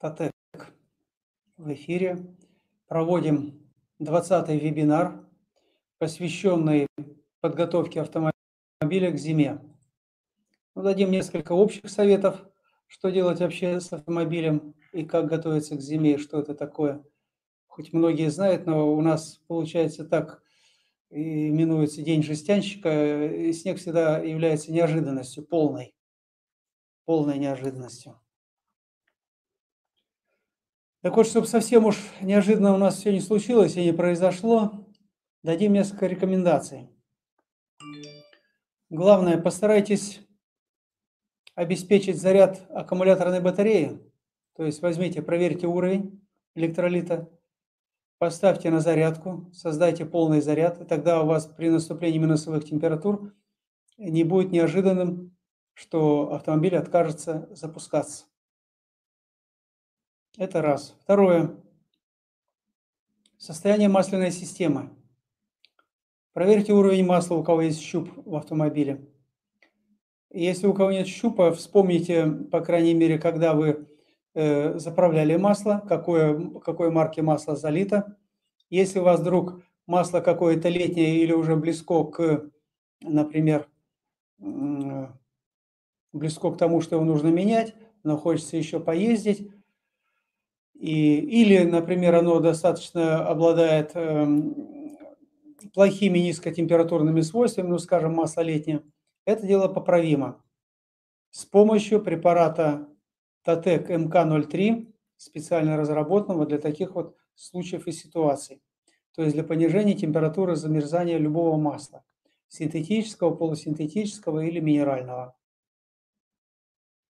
Татек в эфире. Проводим 20-й вебинар, посвященный подготовке автомобиля к зиме. Ну, дадим несколько общих советов, что делать вообще с автомобилем и как готовиться к зиме, что это такое. Хоть многие знают, но у нас получается так, именуется День жестянщика, и снег всегда является неожиданностью, полной, полной неожиданностью. Так вот, чтобы совсем уж неожиданно у нас все не случилось и не произошло, дадим несколько рекомендаций. Главное, постарайтесь обеспечить заряд аккумуляторной батареи. То есть возьмите, проверьте уровень электролита, поставьте на зарядку, создайте полный заряд, и тогда у вас при наступлении минусовых температур не будет неожиданным, что автомобиль откажется запускаться. Это раз. Второе. Состояние масляной системы. Проверьте уровень масла, у кого есть щуп в автомобиле. Если у кого нет щупа, вспомните, по крайней мере, когда вы э, заправляли масло, какое, какой марки масло залито. Если у вас вдруг масло какое-то летнее или уже близко к, например, э, близко к тому, что его нужно менять, но хочется еще поездить, и, или, например, оно достаточно обладает э, плохими низкотемпературными свойствами, ну, скажем, масло летнее, это дело поправимо. С помощью препарата Татек МК-03, специально разработанного для таких вот случаев и ситуаций. То есть для понижения температуры замерзания любого масла, синтетического, полусинтетического или минерального.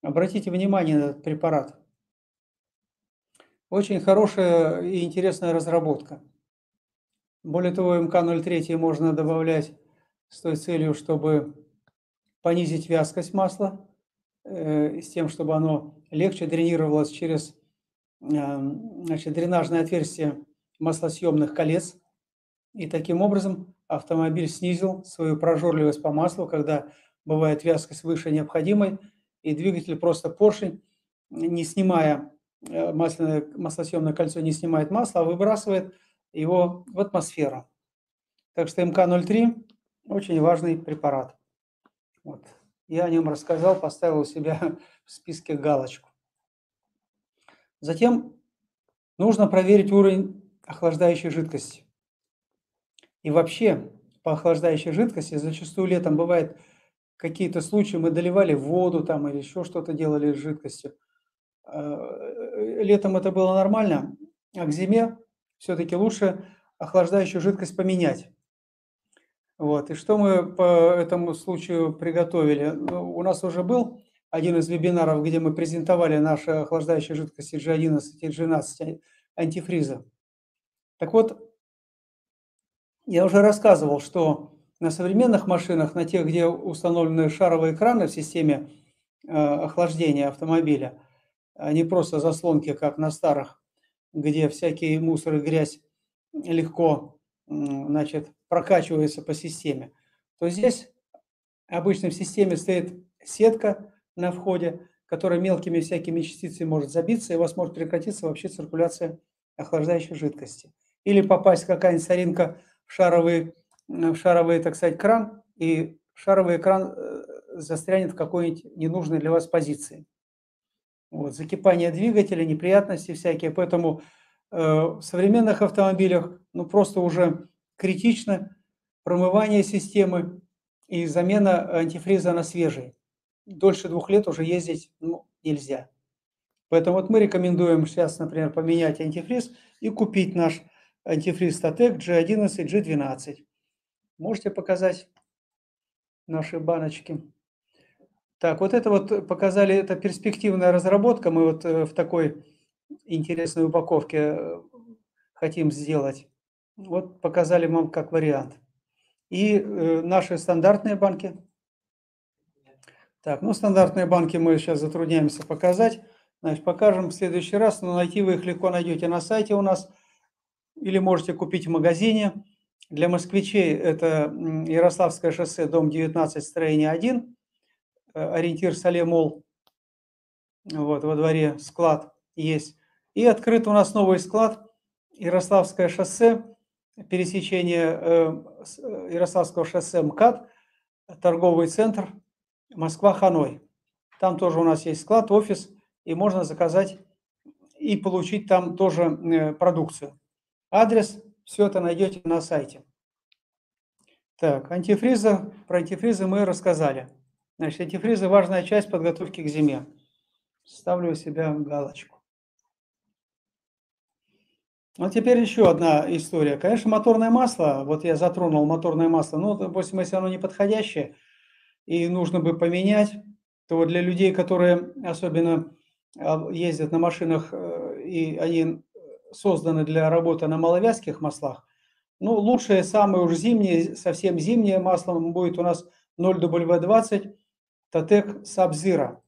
Обратите внимание на этот препарат. Очень хорошая и интересная разработка. Более того, МК-03 можно добавлять с той целью, чтобы понизить вязкость масла, э, с тем, чтобы оно легче дренировалось через э, значит, дренажное отверстие маслосъемных колец. И таким образом автомобиль снизил свою прожорливость по маслу, когда бывает вязкость выше необходимой, и двигатель просто поршень, не снимая масляное, маслосъемное кольцо не снимает масло, а выбрасывает его в атмосферу. Так что МК-03 очень важный препарат. Вот. Я о нем рассказал, поставил у себя в списке галочку. Затем нужно проверить уровень охлаждающей жидкости. И вообще по охлаждающей жидкости зачастую летом бывает какие-то случаи, мы доливали воду там или еще что-то делали с жидкостью. Э, летом это было нормально, а к зиме все-таки лучше охлаждающую жидкость поменять. Вот. И что мы по этому случаю приготовили? Ну, у нас уже был один из вебинаров, где мы презентовали наши охлаждающие жидкости G11 и G12 антифриза. Так вот, я уже рассказывал, что на современных машинах, на тех, где установлены шаровые краны в системе э, охлаждения автомобиля – не просто заслонки, как на старых, где всякие мусор и грязь легко значит, прокачиваются по системе, то здесь обычно в системе стоит сетка на входе, которая мелкими всякими частицами может забиться, и у вас может прекратиться вообще циркуляция охлаждающей жидкости. Или попасть какая-нибудь соринка в шаровый, в шаровый, так сказать, кран, и шаровый экран э, застрянет в какой-нибудь ненужной для вас позиции. Вот, закипание двигателя, неприятности всякие. Поэтому э, в современных автомобилях ну, просто уже критично промывание системы и замена антифриза на свежий. Дольше двух лет уже ездить ну, нельзя. Поэтому вот мы рекомендуем сейчас, например, поменять антифриз и купить наш антифриз Statec G11, G12. Можете показать наши баночки? Так, вот это вот показали, это перспективная разработка. Мы вот э, в такой интересной упаковке э, хотим сделать. Вот показали вам как вариант. И э, наши стандартные банки. Так, ну стандартные банки мы сейчас затрудняемся показать. Значит, покажем в следующий раз, но найти вы их легко найдете на сайте у нас. Или можете купить в магазине. Для москвичей это Ярославское шоссе, дом 19, строение 1 Э, ориентир Салемол, вот, во дворе склад. есть. И открыт у нас новый склад Ярославское шоссе, пересечение э, э, Ярославского шоссе МКАД, торговый центр Москва-Ханой. Там тоже у нас есть склад, офис, и можно заказать и получить там тоже э, продукцию. Адрес, все это найдете на сайте. Так, антифризы, про антифризы мы рассказали. Значит, антифризы – важная часть подготовки к зиме. Ставлю у себя галочку. Вот теперь еще одна история. Конечно, моторное масло, вот я затронул моторное масло, но, допустим, если оно не подходящее и нужно бы поменять, то для людей, которые особенно а, ездят на машинах, э, и они созданы для работы на маловязких маслах, ну, лучшее, самое уж зимнее, совсем зимнее масло будет у нас 0W20 Татек Сабзира.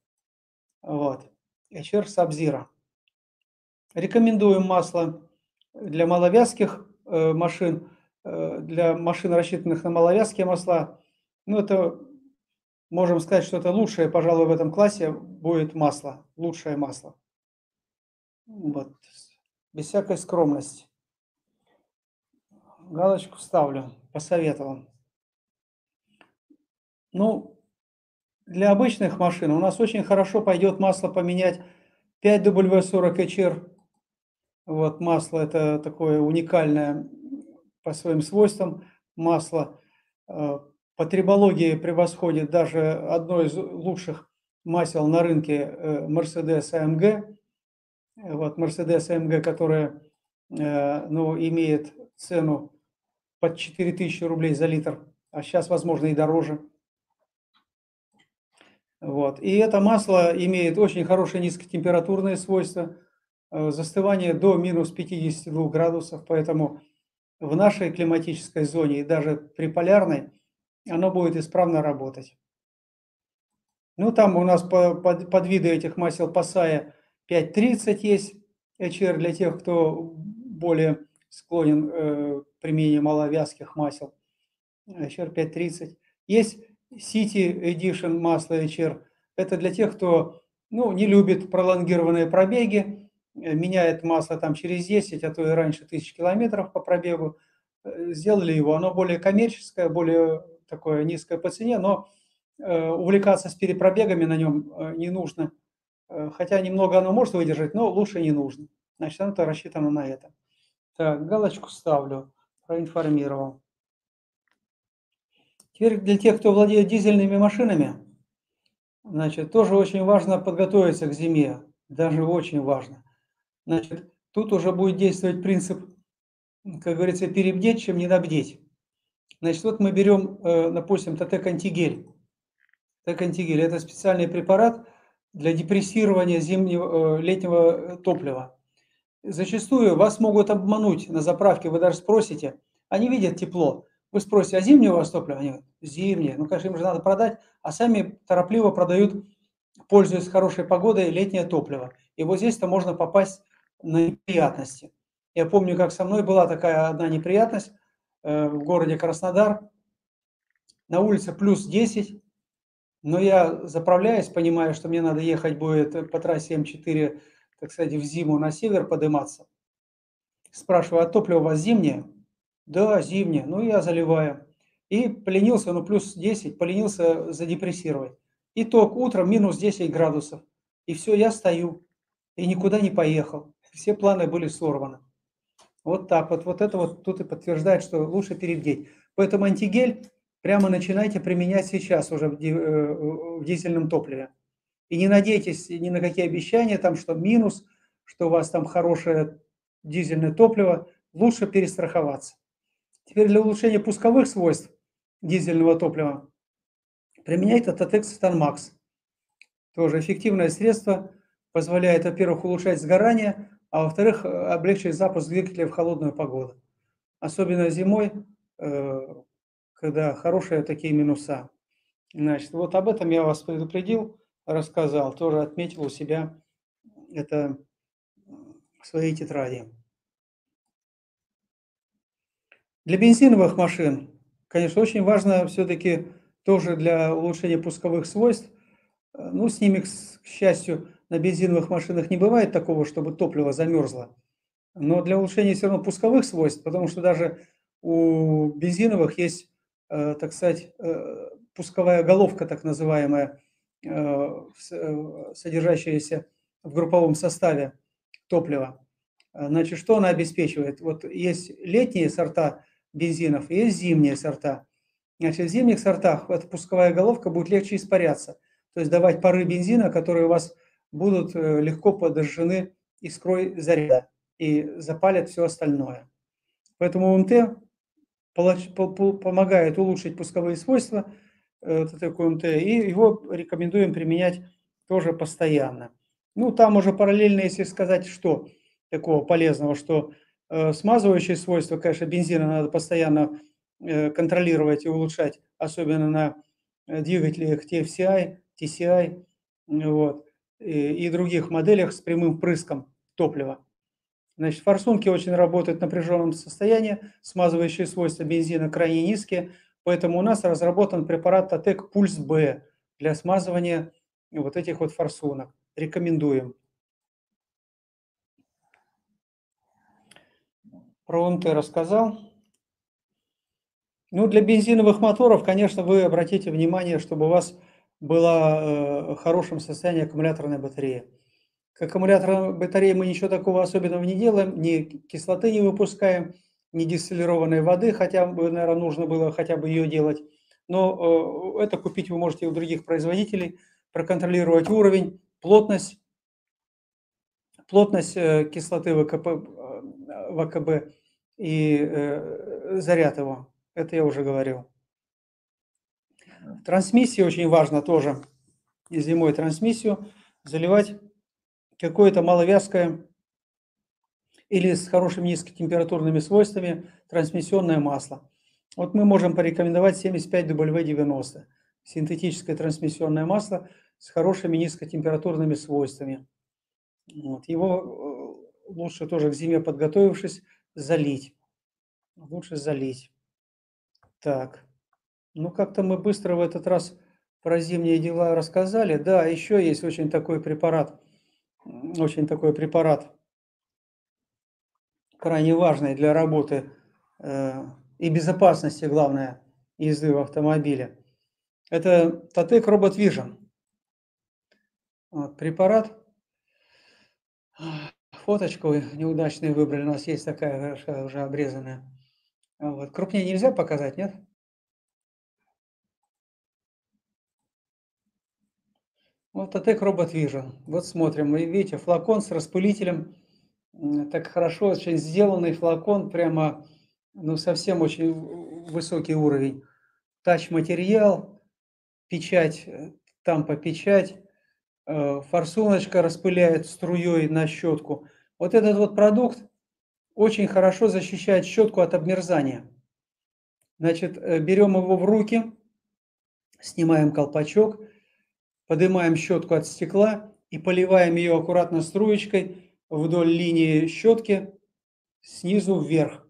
Вот. HR Сабзира. Рекомендуем масло для маловязких э, машин, э, для машин, рассчитанных на маловязкие масла. Ну, это можем сказать, что это лучшее, пожалуй, в этом классе будет масло, лучшее масло. Вот. Без всякой скромности. Галочку ставлю, посоветовал. Ну, для обычных машин у нас очень хорошо пойдет масло поменять 5W40HR. Вот масло это такое уникальное по своим свойствам масло. Э, по трибологии превосходит даже одно из лучших масел на рынке э, Mercedes AMG. Вот Mercedes AMG, которая э, ну, имеет цену под 4000 рублей за литр, а сейчас, возможно, и дороже. Вот. И это масло имеет очень хорошие низкотемпературные свойства, э, застывание до минус 52 градусов, поэтому в нашей климатической зоне и даже при полярной оно будет исправно работать. Ну, там у нас под, под виды этих масел Пасая 5.30 есть, HR для тех, кто более склонен э, к применению маловязких масел. HR 5.30. Есть City Edition масло HR. Это для тех, кто ну, не любит пролонгированные пробеги, э, меняет масло там через 10, а то и раньше тысяч километров по пробегу. Э, сделали его, оно более коммерческое, более такое низкое по цене, но э, увлекаться с перепробегами на нем не нужно. Хотя немного оно может выдержать, но лучше не нужно. Значит, оно рассчитано на это. Так, галочку ставлю, проинформировал. Теперь для тех, кто владеет дизельными машинами, значит, тоже очень важно подготовиться к зиме, даже очень важно. Значит, тут уже будет действовать принцип, как говорится, перебдеть, чем недобдеть. Значит, вот мы берем, э, допустим, ТТ-кантигель. ТТ-кантигель – это специальный препарат для депрессирования зимнего, э, летнего топлива. Зачастую вас могут обмануть на заправке, вы даже спросите, они видят тепло, вы спросите, а зимнее у вас топливо? Они говорят, зимнее. Ну, конечно, им же надо продать, а сами торопливо продают, пользуясь хорошей погодой, летнее топливо. И вот здесь-то можно попасть на неприятности. Я помню, как со мной была такая одна неприятность э, в городе Краснодар. На улице плюс 10, но я заправляюсь, понимаю, что мне надо ехать будет по трассе М4, так сказать, в зиму на север подниматься. Спрашиваю, а топливо у вас зимнее? Да, зимняя. Ну, я заливаю. И поленился, ну, плюс 10, поленился задепрессировать. Итог, утром минус 10 градусов. И все, я стою. И никуда не поехал. Все планы были сорваны. Вот так вот. Вот это вот тут и подтверждает, что лучше перебдеть. Поэтому антигель прямо начинайте применять сейчас уже в э, дизельном топливе. И не надейтесь ни на какие обещания, там, что минус, что у вас там хорошее дизельное топливо. Лучше перестраховаться. Теперь для улучшения пусковых свойств дизельного топлива применяйте Татекс Станмакс. Тоже эффективное средство, позволяет, во-первых, улучшать сгорание, а во-вторых, облегчить запуск двигателя в холодную погоду. Особенно зимой, э, когда хорошие такие минуса. Значит, вот об этом я вас предупредил, рассказал, тоже отметил у себя это в своей тетради. Для бензиновых машин, конечно, очень важно все-таки тоже для улучшения пусковых свойств, ну, с ними, к счастью, на бензиновых машинах не бывает такого, чтобы топливо замерзло. Но для улучшения все равно пусковых свойств, потому что даже у бензиновых есть, э, так сказать, э, пусковая головка, так называемая, э, содержащаяся в групповом составе топлива. Значит, что она обеспечивает? Вот есть летние сорта бензинов, есть зимние сорта. Значит, в зимних сортах эта пусковая головка будет легче испаряться, то есть давать пары бензина, которые у вас будут легко подожжены искрой заряда и запалят все остальное. Поэтому УМТ помогает улучшить пусковые свойства э, такой УМТ, и его рекомендуем применять тоже постоянно. Ну, там уже параллельно, если сказать, что такого полезного, что э, смазывающие свойства, конечно, бензина надо постоянно э, контролировать и улучшать, особенно на двигателях TFCI, TCI вот, и, и других моделях с прямым впрыском топлива. Значит, форсунки очень работают в напряженном состоянии, смазывающие свойства бензина крайне низкие, поэтому у нас разработан препарат Татек Пульс Б для смазывания вот этих вот форсунок. Рекомендуем. Про ОМТ рассказал. Ну, для бензиновых моторов, конечно, вы обратите внимание, чтобы у вас была э, в хорошем состоянии аккумуляторная батарея. К аккумуляторной батарее мы ничего такого особенного не делаем, ни кислоты не выпускаем, ни дистиллированной воды, хотя бы, наверное, нужно было хотя бы ее делать. Но э, это купить вы можете у других производителей, проконтролировать уровень, плотность, плотность э, кислоты э, ВКБ и заряд его. Это я уже говорил. Трансмиссия очень важно тоже. И зимой трансмиссию заливать какое-то маловязкое или с хорошими низкотемпературными свойствами трансмиссионное масло. Вот мы можем порекомендовать 75W90, синтетическое трансмиссионное масло с хорошими низкотемпературными свойствами. Вот. Его э, лучше тоже к зиме подготовившись залить. Лучше залить. Так, ну как-то мы быстро в этот раз про зимние дела рассказали. Да, еще есть очень такой препарат – очень такой препарат, крайне важный для работы э, и безопасности, главное, езды в автомобиле. Это Татек Робот Vision. Препарат. Фоточку неудачную выбрали. У нас есть такая уже обрезанная. Вот. Крупнее нельзя показать, нет? Вот Атек Робот Vision. Вот смотрим, вы видите, флакон с распылителем. Так хорошо очень сделанный флакон, прямо, ну, совсем очень высокий уровень. Тач-материал, печать, там по печать, э, форсуночка распыляет струей на щетку. Вот этот вот продукт очень хорошо защищает щетку от обмерзания. Значит, э, берем его в руки, снимаем колпачок – поднимаем щетку от стекла и поливаем ее аккуратно струечкой вдоль линии щетки снизу вверх.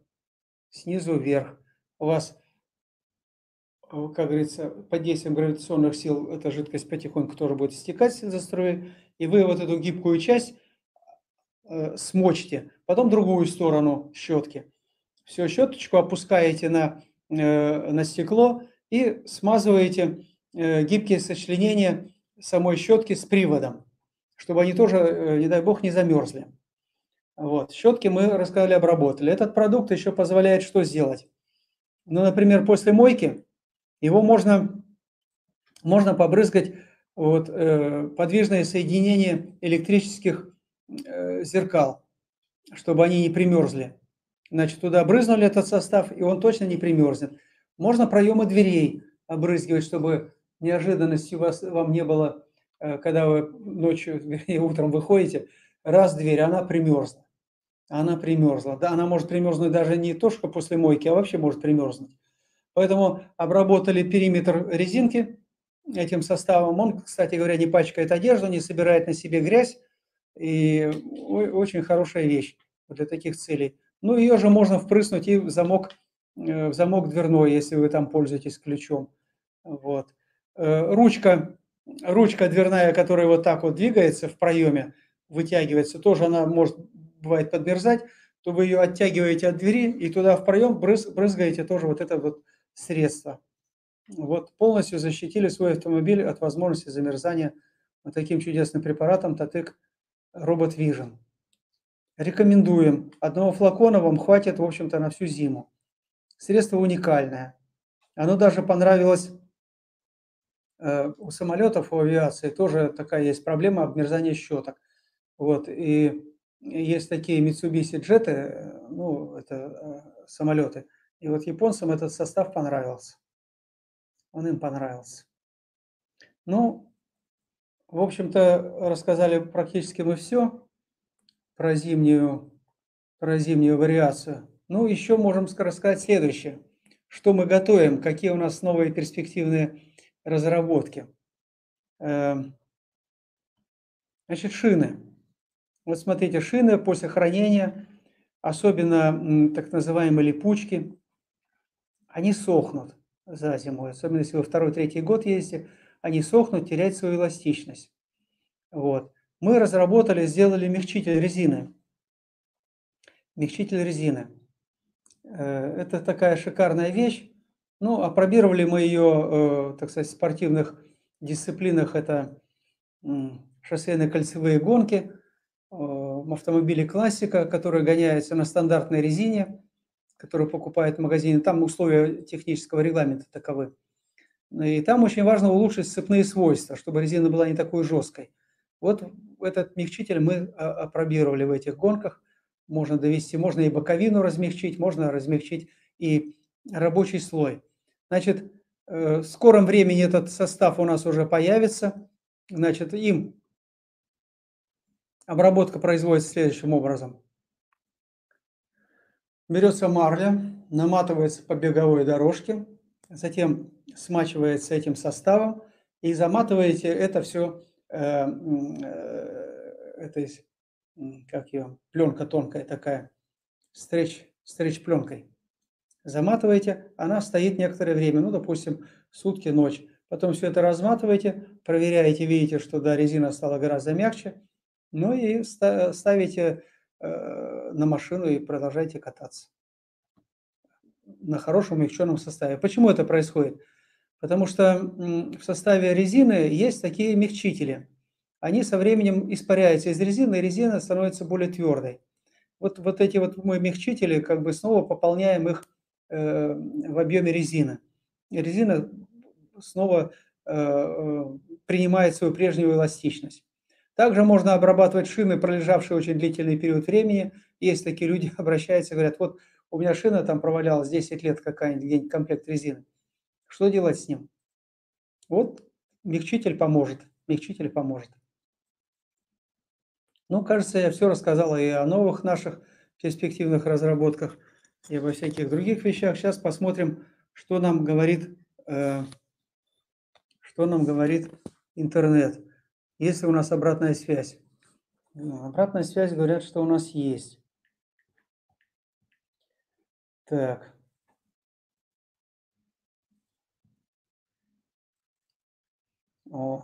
Снизу вверх. У вас, как говорится, под действием гравитационных сил эта жидкость потихоньку тоже будет стекать за струей. И вы вот эту гибкую часть э, смочите. Потом другую сторону щетки. Все, щеточку опускаете на, э, на стекло и смазываете э, гибкие сочленения самой щетки с приводом, чтобы они тоже, не дай бог, не замерзли. Вот. Щетки мы рассказали, обработали. Этот продукт еще позволяет что сделать? Ну, например, после мойки его можно, можно побрызгать вот, э, подвижное соединение электрических зеркал, чтобы они не примерзли. Значит, туда брызнули этот состав, и он точно не примерзнет. Можно проемы дверей обрызгивать, чтобы неожиданности у вас, вам не было, э, когда вы ночью, вернее, утром выходите, раз дверь, она примерзла. Она примерзла. Да, она может примерзнуть даже не то, что после мойки, а вообще может примерзнуть. Поэтому обработали периметр резинки этим составом. Он, кстати говоря, не пачкает одежду, не собирает на себе грязь. И очень хорошая вещь для таких целей. Ну, ее же можно впрыснуть и в замок, э, в замок дверной, если вы там пользуетесь ключом. Вот. Э, ручка, ручка дверная, которая вот так вот двигается в проеме, вытягивается, тоже она может, бывает, подмерзать, то вы ее оттягиваете от двери и туда в проем брыз, брызгаете тоже вот это вот средство. Вот полностью защитили свой автомобиль от возможности замерзания вот таким чудесным препаратом Татык-1. Robot Vision. Рекомендуем. Одного флакона вам хватит, в общем-то, на всю зиму. Средство уникальное. Оно даже понравилось э, у самолетов, у авиации. Тоже такая есть проблема обмерзания щеток. Вот. И есть такие Mitsubishi джеты, э, ну, это э, самолеты. И вот японцам этот состав понравился. Он им понравился. Ну, в общем-то, рассказали практически мы все про зимнюю, про зимнюю вариацию. Ну, еще можем рассказать следующее. Что мы готовим, какие у нас новые перспективные разработки. Эм, значит, шины. Вот смотрите, шины после хранения, особенно так называемые липучки, они сохнут за зиму. Особенно если вы второй, третий год ездите, они сохнут, теряют свою эластичность. Вот. Мы разработали, сделали мягчитель резины. Мягчитель резины. Э, это такая шикарная вещь. Ну, опробировали мы ее, э, так сказать, в спортивных дисциплинах. Это шоссейные кольцевые гонки, в автомобиле классика, который гоняется на стандартной резине, которую покупает в магазине. Там условия технического регламента таковы. И там очень важно улучшить сцепные свойства, чтобы резина была не такой жесткой. Вот этот мягчитель мы а, опробировали в этих гонках. Можно довести, можно и боковину размягчить, можно размягчить и рабочий слой. Значит, э, в скором времени этот состав у нас уже появится. Значит, им Обработка производится следующим образом. Берется марля, наматывается по беговой дорожке, затем смачивается этим составом и заматываете это все, э, э, это как ее, пленка тонкая такая, стреч, стреч пленкой. Заматываете, она стоит некоторое время, ну, допустим, сутки, ночь. Потом все это разматываете, проверяете, видите, что да, резина стала гораздо мягче, ну и ставите э, на машину и продолжайте кататься на хорошем умягченном составе. Почему это происходит? Потому что в составе резины есть такие мягчители. Они со временем испаряются из резины, и резина становится более твердой. Вот, вот эти вот мы мягчители, как бы снова пополняем их э, в объеме резины. Резина снова э, э принимает свою прежнюю эластичность. Также можно обрабатывать шины, пролежавшие очень длительный период времени. Есть такие люди, обращаются, говорят, вот у меня шина там провалялась 10 лет какая-нибудь, комплект резины. Что делать с ним? Вот мягчитель поможет. Мягчитель поможет. Ну, кажется, я все рассказал и о новых наших перспективных разработках, и обо всяких других вещах. Сейчас посмотрим, что нам говорит, э, что нам говорит интернет. Есть ли у нас обратная связь? Ну, обратная связь говорят, что у нас есть. Так. О.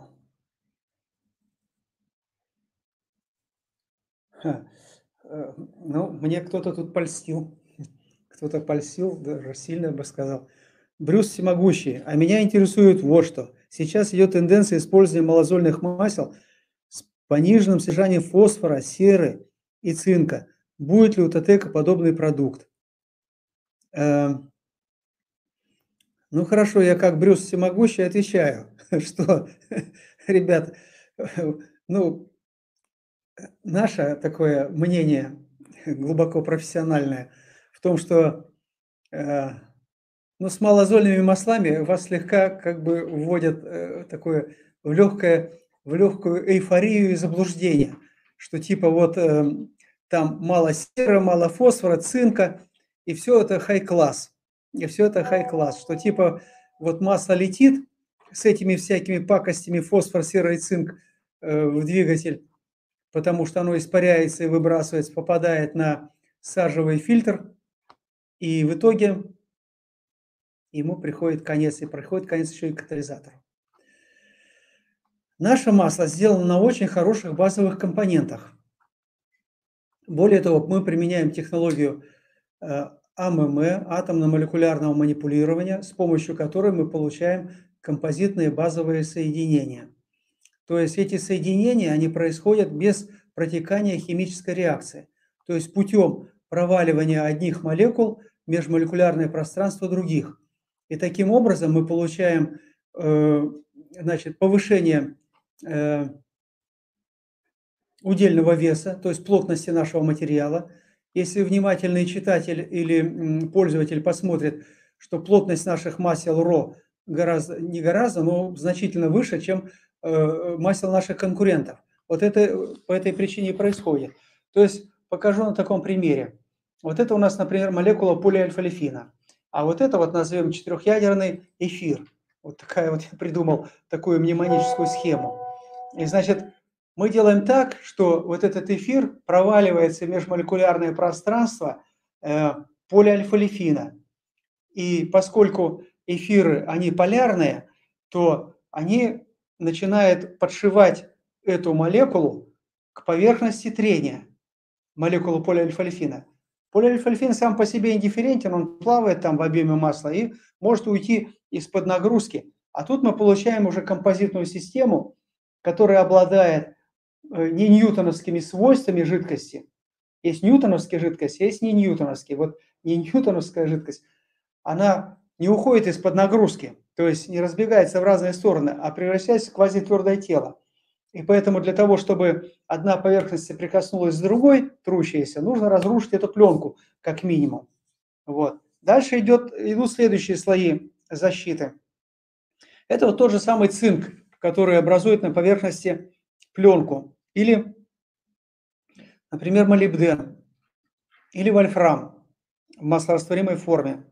Э, ну, мне кто-то тут польстил. Кто-то польстил, даже сильно бы сказал. Брюс всемогущий. А меня интересует вот что. Сейчас идет тенденция использования малозольных масел с пониженным содержанием фосфора, серы и цинка. Будет ли у ТТК подобный продукт? Эм, ну хорошо, я как Брюс всемогущий отвечаю, что, ребят, ну, наше такое мнение глубоко профессиональное в том, что э, но с малозольными маслами вас слегка как бы вводят э, такое в легкое, в легкую эйфорию и заблуждение, что типа вот э, там мало сера, мало фосфора, цинка, и все это хай-класс. И все это хай-класс, что типа вот масло летит с этими всякими пакостями фосфор, сера и цинк э, в двигатель, потому что оно испаряется и выбрасывается, попадает на сажевый фильтр, и в итоге ему приходит конец, и приходит конец еще и катализатору. Наше масло сделано на очень хороших базовых компонентах. Более того, мы применяем технологию э, АММ, атомно-молекулярного манипулирования, с помощью которой мы получаем композитные базовые соединения. То есть эти соединения, они происходят без протекания химической реакции. То есть путем проваливания одних молекул в межмолекулярное пространство других. И таким образом мы получаем э, значит, повышение э, удельного веса, то есть плотности нашего материала. Если внимательный читатель или пользователь посмотрит, что плотность наших масел РО гораздо, не гораздо, но значительно выше, чем э, масел наших конкурентов. Вот это по этой причине и происходит. То есть покажу на таком примере. Вот это у нас, например, молекула полиальфа-лифина. А вот это вот назовем четырехъядерный эфир. Вот такая вот я придумал такую мнемоническую схему. И значит, мы делаем так, что вот этот эфир проваливается в межмолекулярное пространство э, полиальфа-лифина. И поскольку эфиры, они полярные, то они начинают подшивать эту молекулу к поверхности трения, молекулу полиальфа-лифина. Полиальфа-лифин сам по себе индифферентен, он плавает там в объеме масла и может уйти из-под нагрузки. А тут мы получаем уже композитную систему, которая обладает не ньютоновскими свойствами жидкости. Есть ньютоновские жидкости, есть не ньютоновские. Вот не ньютоновская жидкость, она не уходит из-под нагрузки, то есть не разбегается в разные стороны, а превращается в квазитвердое тело. И поэтому для того, чтобы одна поверхность соприкоснулась с другой, трущейся, нужно разрушить эту пленку, как минимум. Вот. Дальше идет, идут следующие слои защиты. Это вот тот же самый цинк, который образует на поверхности пленку. Или, например, молибден или вольфрам в маслорастворимой форме.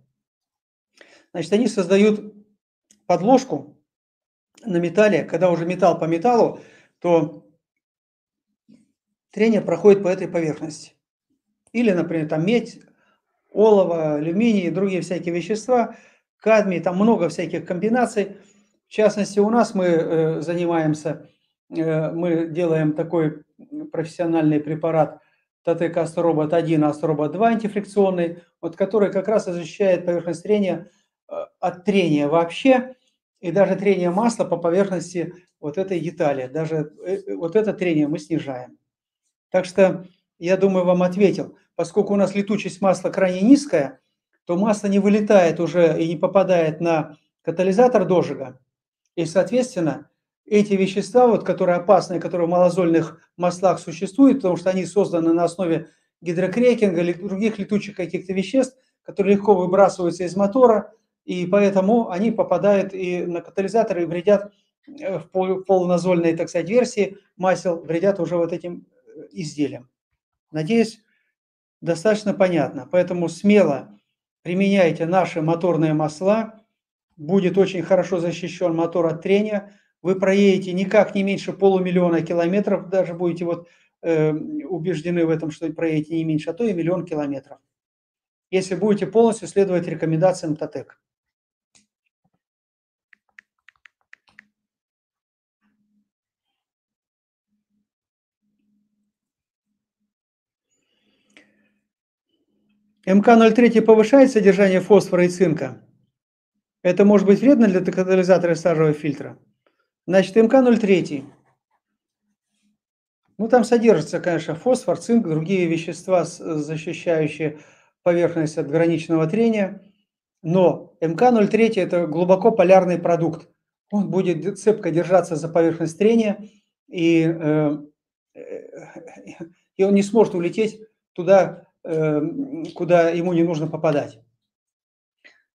Значит, они создают подложку на металле. Когда уже металл по металлу, то трение проходит по этой поверхности. Или, например, там медь, олово, алюминий и другие всякие вещества, кадмий, там много всяких комбинаций. В частности, у нас мы э, занимаемся мы делаем такой профессиональный препарат ТТК Астробот 1, Астробот 2 антифрикционный, вот, который как раз защищает поверхность трения э, от трения вообще, и даже трение масла по поверхности вот этой детали. Даже э, вот это трение мы снижаем. Так что, я думаю, вам ответил. Поскольку у нас летучесть масла крайне низкая, то масло не вылетает уже и не попадает на катализатор дожига. И, соответственно, эти вещества, вот, которые опасные, которые в малозольных маслах существуют, потому что они созданы на основе гидрокрекинга или других летучих каких-то веществ, которые легко выбрасываются из мотора, и поэтому они попадают и на катализаторы и вредят э, в полуназольной, так сказать, версии масел, вредят уже вот этим э, изделиям. Надеюсь, достаточно понятно. Поэтому смело применяйте наши моторные масла, будет очень хорошо защищен мотор от трения – вы проедете никак не меньше полумиллиона километров, даже будете вот э, убеждены в этом, что проедете не меньше, а то и миллион километров, если будете полностью следовать рекомендациям ТАТЭК. МК-03 повышает содержание фосфора и цинка. Это может быть вредно для катализатора сажевого фильтра? Значит, МК-03. Ну, там содержится, конечно, фосфор, цинк, другие вещества, защищающие поверхность от граничного трения. Но МК-03 – это глубоко полярный продукт. Он будет цепко держаться за поверхность трения, и, э, и он не сможет улететь туда, э, куда ему не нужно попадать.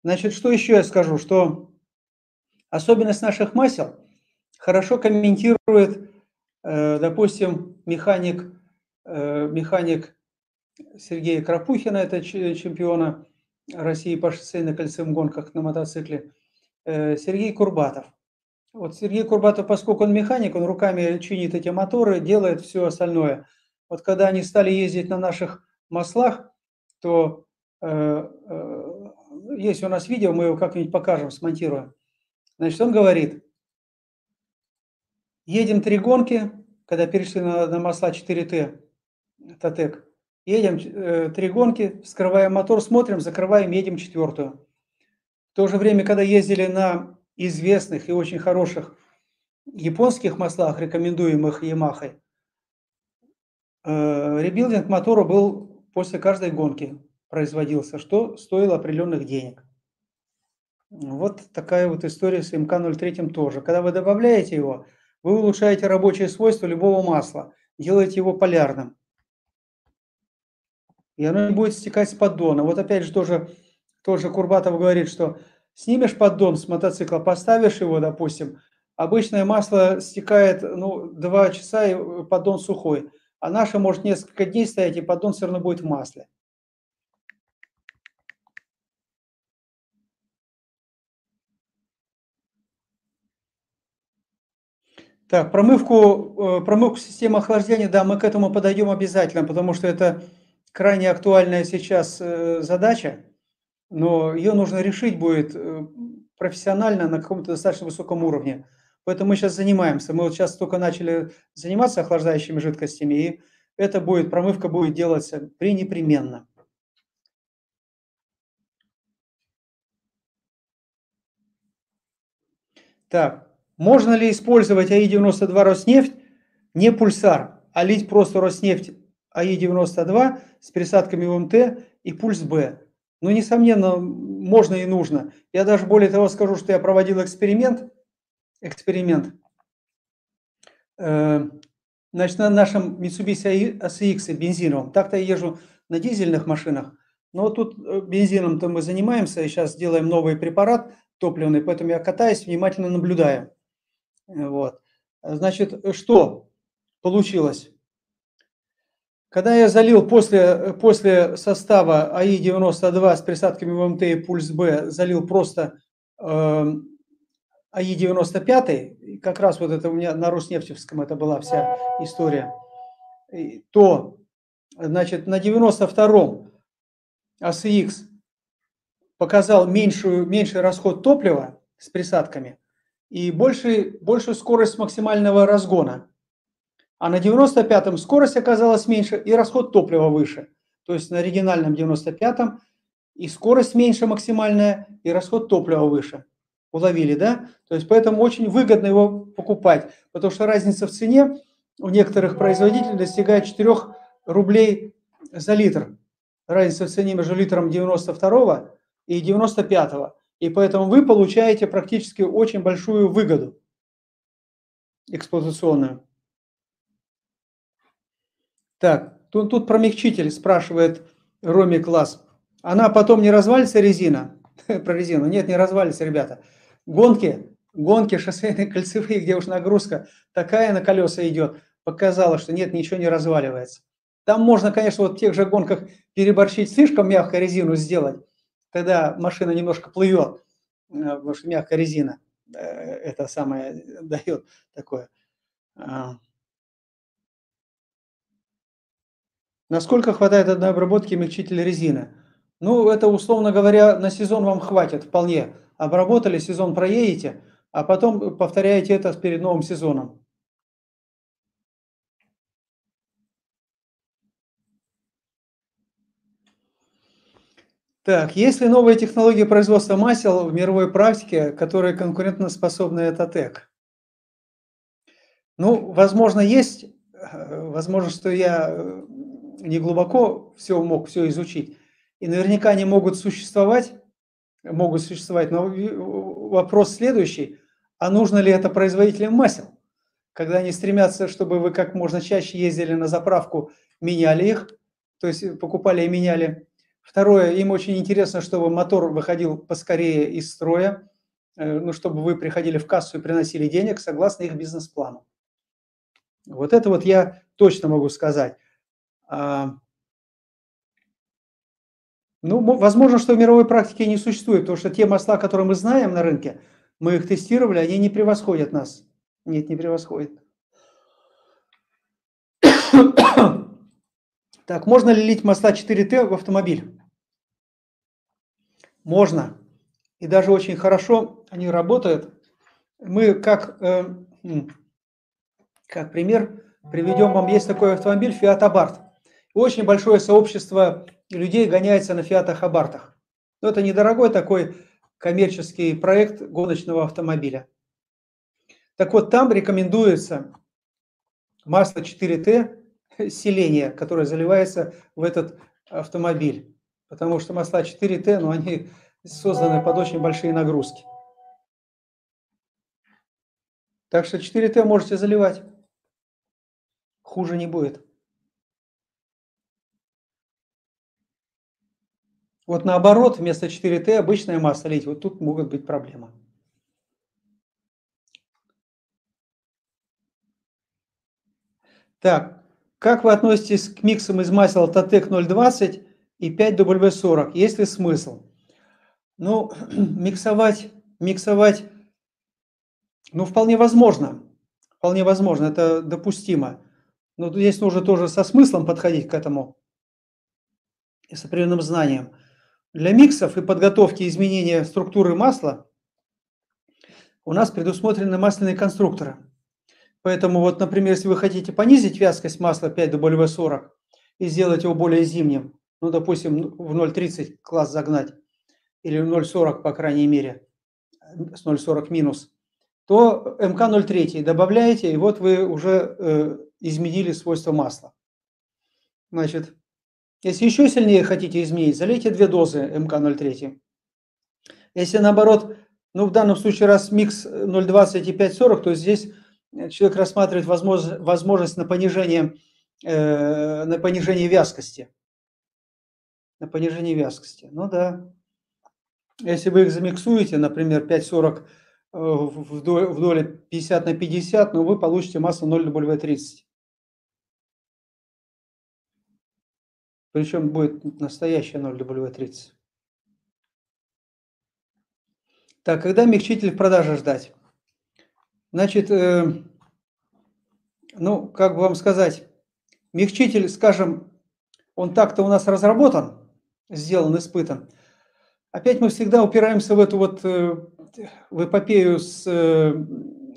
Значит, что еще я скажу, что особенность наших масел – хорошо комментирует, э, допустим, механик, э, механик Сергея Крапухина, это чемпиона России по шоссейно-кольцевым гонках на мотоцикле, э, Сергей Курбатов. Вот Сергей Курбатов, поскольку он механик, он руками чинит эти моторы, делает все остальное. Вот когда они стали ездить на наших маслах, то э, э, есть у нас видео, мы его как-нибудь покажем, смонтируем. Значит, он говорит, Едем три гонки, когда перешли на, на масла 4Т, Татек. Едем э, три гонки, вскрываем мотор, смотрим, закрываем, едем четвертую. В то же время, когда ездили на известных и очень хороших японских маслах, рекомендуемых Ямахой, э, ребилдинг мотора был после каждой гонки производился, что стоило определенных денег. Вот такая вот история с МК-03 тоже. Когда вы добавляете его, вы улучшаете рабочие свойства любого масла, делаете его полярным. И оно не будет стекать с поддона. Вот опять же тоже, тоже Курбатов говорит, что снимешь поддон с мотоцикла, поставишь его, допустим, обычное масло стекает ну, 2 часа, и поддон сухой. А наше может несколько дней стоять, и поддон все равно будет в масле. Так, промывку, э, промывку системы охлаждения, да, мы к этому подойдем обязательно, потому что это крайне актуальная сейчас э, задача, но ее нужно решить будет э, профессионально на каком-то достаточно высоком уровне. Поэтому мы сейчас занимаемся. Мы вот сейчас только начали заниматься охлаждающими жидкостями, и это будет, промывка будет делаться пренепременно. Так, можно ли использовать АИ-92 Роснефть не пульсар, а лить просто Роснефть АИ-92 с пересадками УМТ и пульс Б? Ну, несомненно, можно и нужно. Я даже более того скажу, что я проводил эксперимент. Эксперимент. Э, значит, на нашем Mitsubishi ASX бензиновом. Так-то я езжу на дизельных машинах. Но тут э, бензином-то мы занимаемся, и сейчас делаем новый препарат топливный, поэтому я катаюсь, внимательно наблюдаю. Вот. Значит, что получилось? Когда я залил после, после состава АИ-92 с присадками ВМТ и пульс Б, залил просто э, АИ-95, как раз вот это у меня на Роснефтевском это была вся история, то, значит, на 92-м ACX показал меньшую, меньший расход топлива с присадками – и больше, большую скорость максимального разгона. А на 95-м скорость оказалась меньше и расход топлива выше. То есть на оригинальном 95-м и скорость меньше максимальная, и расход топлива выше. Уловили, да? То есть поэтому очень выгодно его покупать, потому что разница в цене у некоторых производителей достигает 4 рублей за литр. Разница в цене между литром 92 и 95. -го. И поэтому вы получаете практически очень большую выгоду эксплуатационную. Так, тут, тут промягчитель спрашивает Роми класс. Она потом не развалится резина? Про резину. Нет, не развалится, ребята. Гонки, гонки шоссейные кольцевые, где уж нагрузка такая на колеса идет, показала, что нет, ничего не разваливается. Там можно, конечно, вот в тех же гонках переборщить, слишком мягкую резину сделать, когда машина немножко плывет, э, потому что мягкая резина э, это самое дает такое. А. Насколько хватает одной обработки мягчителя резины? Ну, это, условно говоря, на сезон вам хватит вполне. Обработали, сезон проедете, а потом повторяете это перед новым сезоном. Так, есть ли новые технологии производства масел в мировой практике, которые конкурентоспособны это ТЭК? Ну, возможно, есть. Возможно, что я э, не глубоко все мог все изучить. И наверняка они могут существовать, могут существовать. Но вопрос следующий. А нужно ли это производителям масел? Когда они стремятся, чтобы вы как можно чаще ездили на заправку, меняли их, то есть покупали и меняли Второе, им очень интересно, чтобы мотор выходил поскорее из строя, э, ну, чтобы вы приходили в кассу и приносили денег согласно их бизнес-плану. Вот это вот я точно могу сказать. А, ну, возможно, что в мировой практике не существует, потому что те масла, которые мы знаем на рынке, мы их тестировали, они не превосходят нас. Нет, не превосходят. Так, можно ли лить масла 4Т в автомобиль? Можно. И даже очень хорошо они работают. Мы как, э, Как пример, приведем вам, есть такой автомобиль Fiat Abarth. Очень большое сообщество людей гоняется на Fiat Abarthах. Но это недорогой такой коммерческий проект гоночного автомобиля. Так вот, там рекомендуется масло 4Т селение, которое заливается в этот автомобиль. Потому что масла 4Т, ну, они созданы под очень большие нагрузки. Так что 4Т можете заливать. Хуже не будет. Вот наоборот, вместо 4Т обычное масло лить. Вот тут могут быть проблемы. Так, как вы относитесь к миксам из масел Татек 020 и 5W40? Есть ли смысл? Ну, миксовать, миксовать, ну, вполне возможно. Вполне возможно, это допустимо. Но здесь нужно тоже со смыслом подходить к этому и с определенным знанием. Для миксов и подготовки изменения структуры масла у нас предусмотрены масляные конструкторы. Поэтому вот, например, если вы хотите понизить вязкость масла 5 до более 40 и сделать его более зимним, ну, допустим, в 0,30 класс загнать, или в 0,40, по крайней мере, с 0,40 минус, то МК-03 добавляете, и вот вы уже э, изменили свойства масла. Значит, если еще сильнее хотите изменить, залейте две дозы МК-03. Если наоборот, ну в данном случае раз микс 0,20 и 5,40, то здесь человек рассматривает возможность, возможность на понижение, э, на понижение вязкости. На понижение вязкости. Ну да. Если вы их замиксуете, например, 5,40 э, в доле 50 на 50, ну вы получите массу 0 на 30. Причем будет настоящая 0 W30. Так, когда мягчитель в продаже ждать? Значит, э, ну, как бы вам сказать, мягчитель, скажем, он так-то у нас разработан, сделан, испытан. Опять мы всегда упираемся в эту вот, э, в эпопею с э,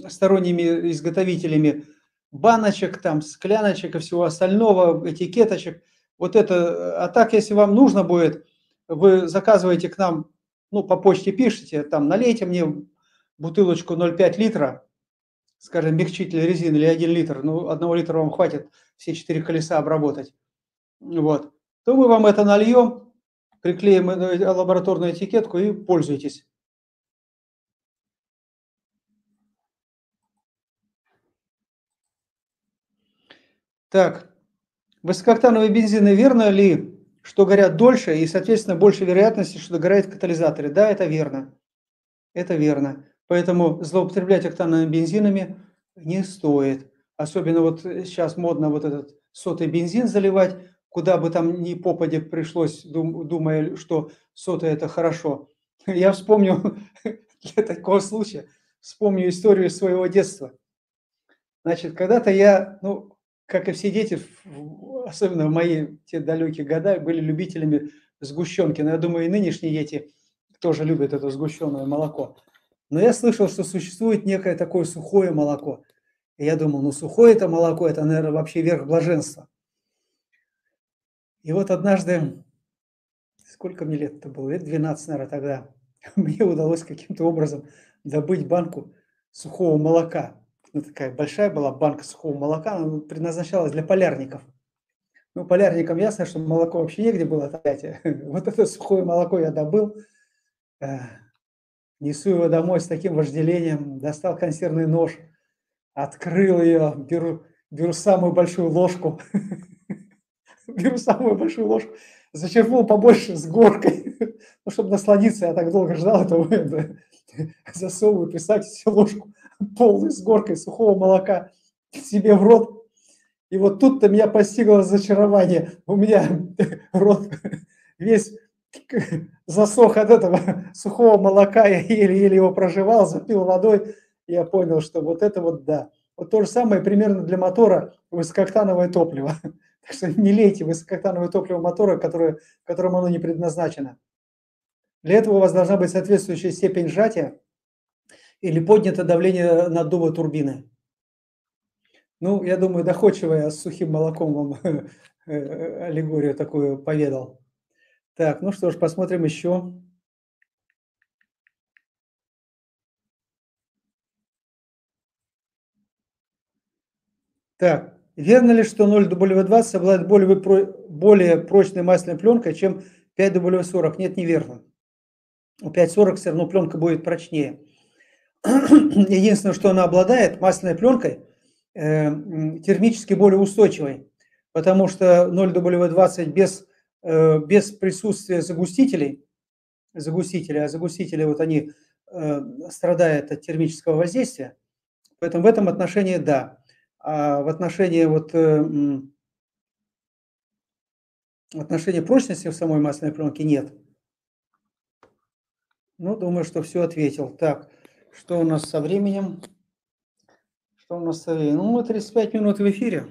сторонними изготовителями баночек, там, скляночек и всего остального, этикеточек. Вот это, а так, если вам нужно будет, вы заказываете к нам, ну, по почте пишите, там, налейте мне бутылочку 0,5 литра, скажем, мягчитель резины или 1 литр, ну, одного литра вам хватит все четыре колеса обработать, вот, то мы вам это нальем, приклеим лабораторную этикетку и пользуйтесь. Так, высококтановые бензины верно ли, что горят дольше и, соответственно, больше вероятности, что догорает в катализаторе? Да, это верно. Это верно. Поэтому злоупотреблять октановыми бензинами не стоит. Особенно вот сейчас модно вот этот сотый бензин заливать, куда бы там ни попаде пришлось, думая, что сотый это хорошо. Я вспомню для такого случая, вспомню историю своего детства. Значит, когда-то я, ну, как и все дети, особенно в мои те далекие годы, были любителями сгущенки. Но я думаю, и нынешние дети тоже любят это сгущенное молоко. Но я слышал, что существует некое такое сухое молоко. И я думал, ну сухое это молоко, это, наверное, вообще верх блаженства. И вот однажды, сколько мне лет это было, лет 12, наверное, тогда, мне удалось каким-то образом добыть банку сухого молока. Ну, такая большая была банка сухого молока, она предназначалась для полярников. Ну, полярникам ясно, что молоко вообще негде было таять. Вот это сухое молоко я добыл, э, Несу его домой с таким вожделением, достал консервный нож, открыл ее, беру, беру самую большую ложку, беру самую большую ложку, зачерпнул побольше с горкой, ну, чтобы насладиться, я так долго ждал этого, засовываю, представьте себе ложку полную с горкой сухого молока себе в рот, и вот тут-то меня постигло разочарование, у меня рот весь засох от этого сухого молока, я еле-еле его проживал, запил водой, и я понял, что вот это вот да. Вот то же самое примерно для мотора высокооктановое топливо. Не лейте высокооктановое топливо мотора, которое, которому оно не предназначено. Для этого у вас должна быть соответствующая степень сжатия или поднятое давление наддува турбины. Ну, я думаю, доходчиво я с сухим молоком вам э, аллегорию такую поведал. Так, ну что ж, посмотрим еще. Так, верно ли, что 0W20 обладает более, более прочной масляной пленкой, чем 5W40? Нет, неверно. У 540 все равно пленка будет прочнее. Единственное, что она обладает масляной пленкой, э, термически более устойчивой, потому что 0W20 без, э, без присутствия загустителей, загустители, а загустители вот они э, страдают от термического воздействия, поэтому в этом отношении да. А в отношении вот в отношении прочности в самой масляной пленке нет. Ну, думаю, что все ответил. Так, что у нас со временем? Что у нас со временем? Ну, мы 35 минут в эфире.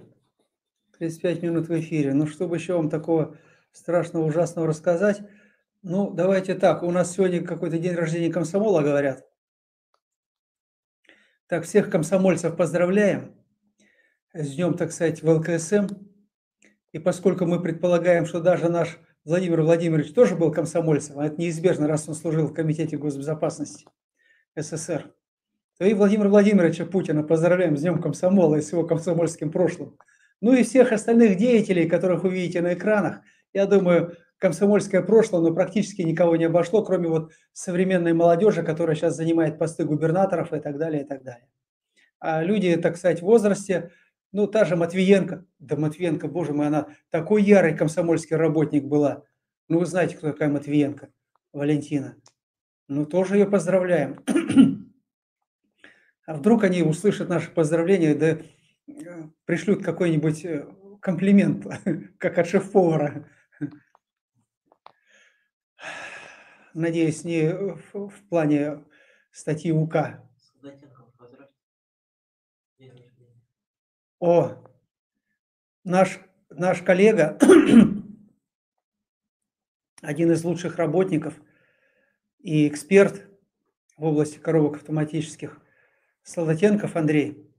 35 минут в эфире. Ну, чтобы еще вам такого страшного, ужасного рассказать. Ну, давайте так. У нас сегодня какой-то день рождения комсомола, говорят. Так, всех комсомольцев поздравляем с днем, так сказать, в ЛКСМ. И поскольку мы предполагаем, что даже наш Владимир Владимирович тоже был комсомольцем, а это неизбежно, раз он служил в Комитете госбезопасности СССР, то и Владимира Владимировича Путина поздравляем с Днем комсомола и с его комсомольским прошлым. Ну и всех остальных деятелей, которых вы видите на экранах. Я думаю, комсомольское прошлое, но практически никого не обошло, кроме вот современной молодежи, которая сейчас занимает посты губернаторов и так далее, и так далее. А люди, так сказать, в возрасте, ну, та же Матвиенко, да Матвиенко, боже мой, она такой ярый комсомольский работник была. Ну, вы знаете, кто такая Матвиенко, Валентина. Ну, тоже ее поздравляем. А вдруг они услышат наши поздравления, да пришлют какой-нибудь э, комплимент, как от шеф-повара. Надеюсь, не в плане статьи УК. О, наш, наш коллега, один из лучших работников и эксперт в области коробок автоматических, Солдатенков Андрей,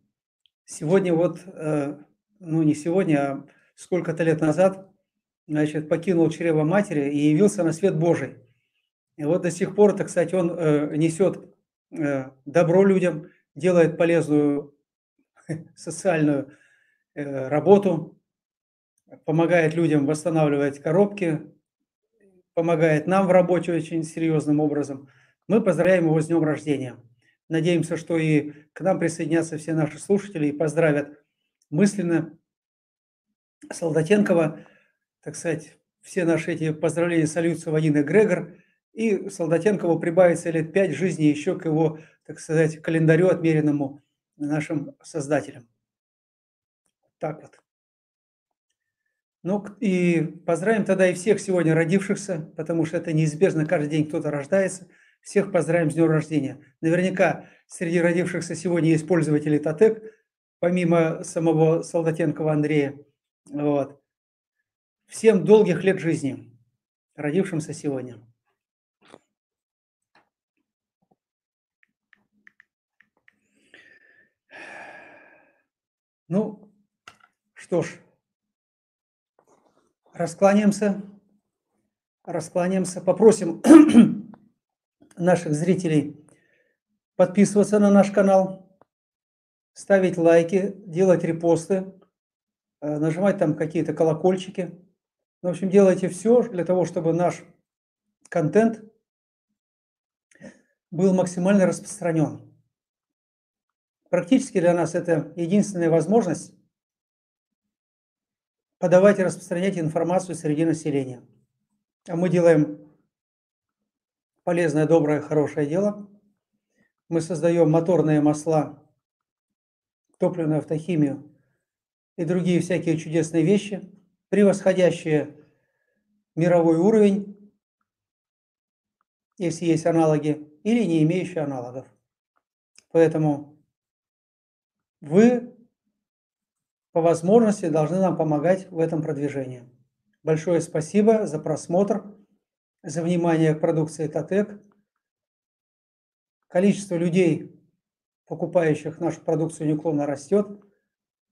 сегодня вот, э, ну не сегодня, а сколько-то лет назад, значит, покинул чрево матери и явился на свет Божий. И вот до сих пор, так сказать, он э, несет э, добро людям, делает полезную социальную э, работу, помогает людям восстанавливать коробки, помогает нам в работе очень серьезным образом. Мы поздравляем его с днем рождения. Надеемся, что и к нам присоединятся все наши слушатели и поздравят мысленно Солдатенкова, так сказать, все наши эти поздравления сольются в один эгрегор, и Солдатенкову прибавится лет пять жизни еще к его, так сказать, календарю, отмеренному нашим создателям. Так вот. Ну и поздравим тогда и всех сегодня родившихся, потому что это неизбежно, каждый день кто-то рождается. Всех поздравим с днем рождения. Наверняка среди родившихся сегодня есть пользователи ТАТЭК, помимо самого Солдатенкова Андрея. Вот. Всем долгих лет жизни, родившимся сегодня. Ну, что ж, раскланяемся, раскланяемся, попросим наших зрителей подписываться на наш канал, ставить лайки, делать репосты, э, нажимать там какие-то колокольчики. В общем, делайте все для того, чтобы наш контент был максимально распространен. Практически для нас это единственная возможность подавать и распространять информацию среди населения. А мы делаем полезное, доброе, хорошее дело. Мы создаем моторные масла, топливную автохимию и другие всякие чудесные вещи, превосходящие мировой уровень, если есть аналоги, или не имеющие аналогов. Поэтому вы по возможности должны нам помогать в этом продвижении. Большое спасибо за просмотр, за внимание к продукции Татек. Количество людей, покупающих нашу продукцию, неуклонно растет.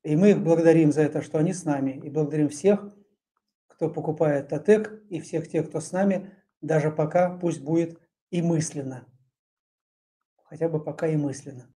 И мы их благодарим за это, что они с нами. И благодарим всех, кто покупает ТАТЭК, и всех тех, кто с нами, даже пока пусть будет и мысленно. Хотя бы пока и мысленно.